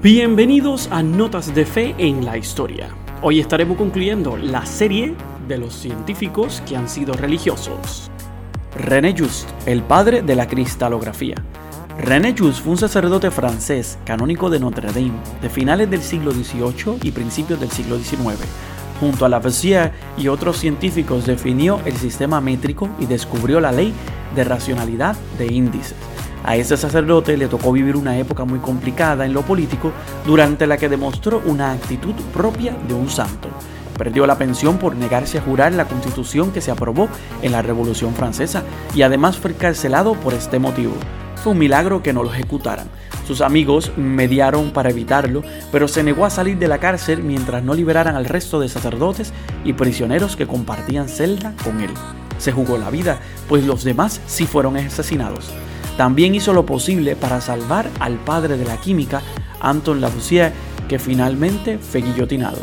Bienvenidos a Notas de Fe en la Historia. Hoy estaremos concluyendo la serie de los científicos que han sido religiosos. René Just, el padre de la cristalografía. René Just fue un sacerdote francés, canónico de Notre Dame, de finales del siglo XVIII y principios del siglo XIX. Junto a Lavoisier y otros científicos definió el sistema métrico y descubrió la ley de racionalidad de índices. A ese sacerdote le tocó vivir una época muy complicada en lo político durante la que demostró una actitud propia de un santo. Perdió la pensión por negarse a jurar la constitución que se aprobó en la Revolución Francesa y además fue encarcelado por este motivo. Fue un milagro que no lo ejecutaran. Sus amigos mediaron para evitarlo, pero se negó a salir de la cárcel mientras no liberaran al resto de sacerdotes y prisioneros que compartían celda con él. Se jugó la vida, pues los demás sí fueron asesinados. También hizo lo posible para salvar al padre de la química, Anton Lavoisier, que finalmente fue guillotinado.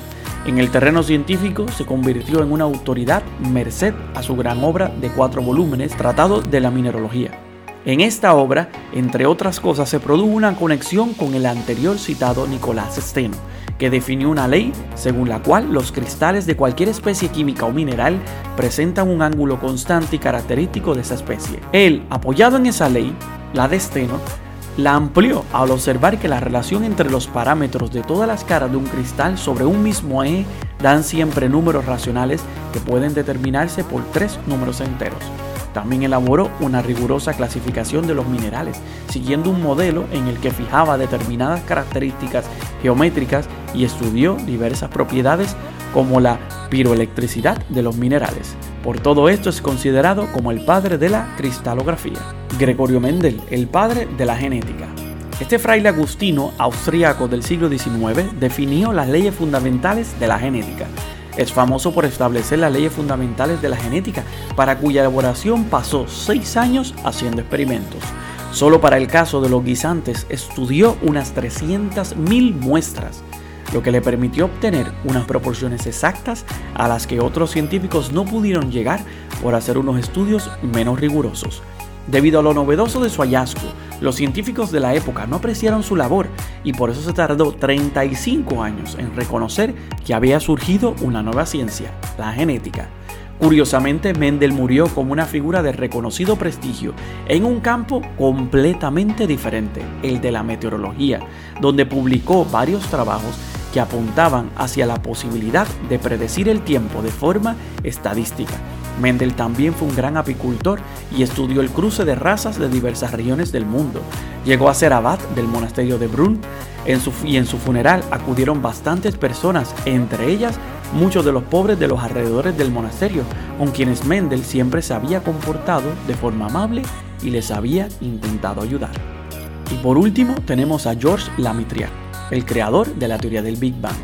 En el terreno científico se convirtió en una autoridad merced a su gran obra de cuatro volúmenes, Tratado de la Mineralogía. En esta obra, entre otras cosas, se produjo una conexión con el anterior citado Nicolás Steno, que definió una ley según la cual los cristales de cualquier especie química o mineral presentan un ángulo constante y característico de esa especie. Él, apoyado en esa ley, la de Steno, la amplió al observar que la relación entre los parámetros de todas las caras de un cristal sobre un mismo eje dan siempre números racionales que pueden determinarse por tres números enteros. También elaboró una rigurosa clasificación de los minerales, siguiendo un modelo en el que fijaba determinadas características geométricas y estudió diversas propiedades como la piroelectricidad de los minerales. Por todo esto es considerado como el padre de la cristalografía. Gregorio Mendel, el padre de la genética. Este fraile agustino austríaco del siglo XIX definió las leyes fundamentales de la genética es famoso por establecer las leyes fundamentales de la genética, para cuya elaboración pasó seis años haciendo experimentos. Solo para el caso de los guisantes estudió unas 300.000 muestras, lo que le permitió obtener unas proporciones exactas a las que otros científicos no pudieron llegar por hacer unos estudios menos rigurosos. Debido a lo novedoso de su hallazgo, los científicos de la época no apreciaron su labor y por eso se tardó 35 años en reconocer que había surgido una nueva ciencia, la genética. Curiosamente, Mendel murió como una figura de reconocido prestigio en un campo completamente diferente, el de la meteorología, donde publicó varios trabajos que apuntaban hacia la posibilidad de predecir el tiempo de forma estadística Mendel también fue un gran apicultor y estudió el cruce de razas de diversas regiones del mundo. Llegó a ser abad del monasterio de Brunn y en su funeral acudieron bastantes personas, entre ellas muchos de los pobres de los alrededores del monasterio, con quienes Mendel siempre se había comportado de forma amable y les había intentado ayudar. Y por último tenemos a Georges Lamitrière, el creador de la teoría del Big Bang.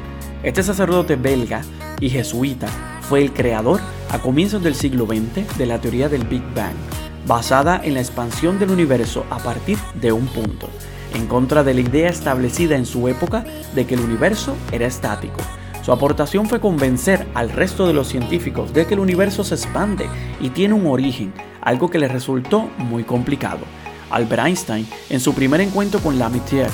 Este sacerdote belga y jesuita fue el creador a comienzos del siglo XX de la teoría del Big Bang, basada en la expansión del universo a partir de un punto, en contra de la idea establecida en su época de que el universo era estático. Su aportación fue convencer al resto de los científicos de que el universo se expande y tiene un origen, algo que les resultó muy complicado. Albert Einstein, en su primer encuentro con Lamitrière,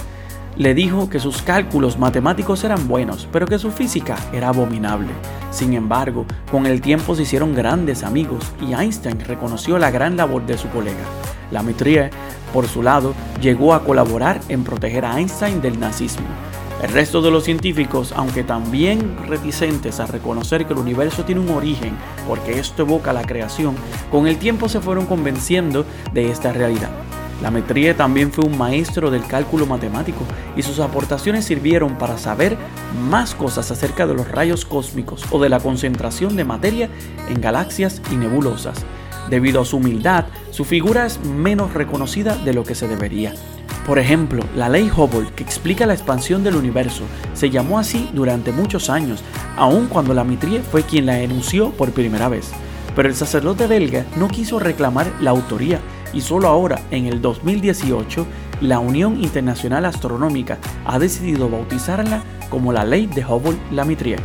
le dijo que sus cálculos matemáticos eran buenos, pero que su física era abominable. Sin embargo, con el tiempo se hicieron grandes amigos y Einstein reconoció la gran labor de su colega. Lamitrière, por su lado, llegó a colaborar en proteger a Einstein del nazismo. El resto de los científicos, aunque también reticentes a reconocer que el universo tiene un origen, porque esto evoca la creación, con el tiempo se fueron convenciendo de esta realidad. La metría también fue un maestro del cálculo matemático y sus aportaciones sirvieron para saber más cosas acerca de los rayos cósmicos o de la concentración de materia en galaxias y nebulosas. Debido a su humildad, su figura es menos reconocida de lo que se debería. Por ejemplo, la ley Hubble, que explica la expansión del universo, se llamó así durante muchos años, aun cuando la Mitrie fue quien la enunció por primera vez. Pero el sacerdote belga no quiso reclamar la autoría y solo ahora, en el 2018, la Unión Internacional Astronómica ha decidido bautizarla como la ley de Hubble-Lamitrière.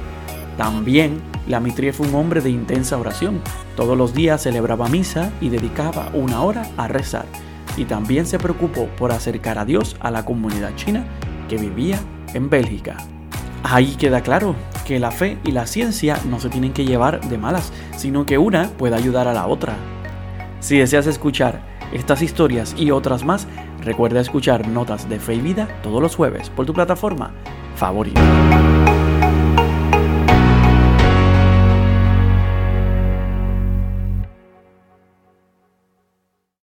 También Lamitrière fue un hombre de intensa oración. Todos los días celebraba misa y dedicaba una hora a rezar. Y también se preocupó por acercar a Dios a la comunidad china que vivía en Bélgica. Ahí queda claro que la fe y la ciencia no se tienen que llevar de malas, sino que una puede ayudar a la otra. Si deseas escuchar estas historias y otras más, recuerda escuchar Notas de Fe y Vida todos los jueves por tu plataforma favorita.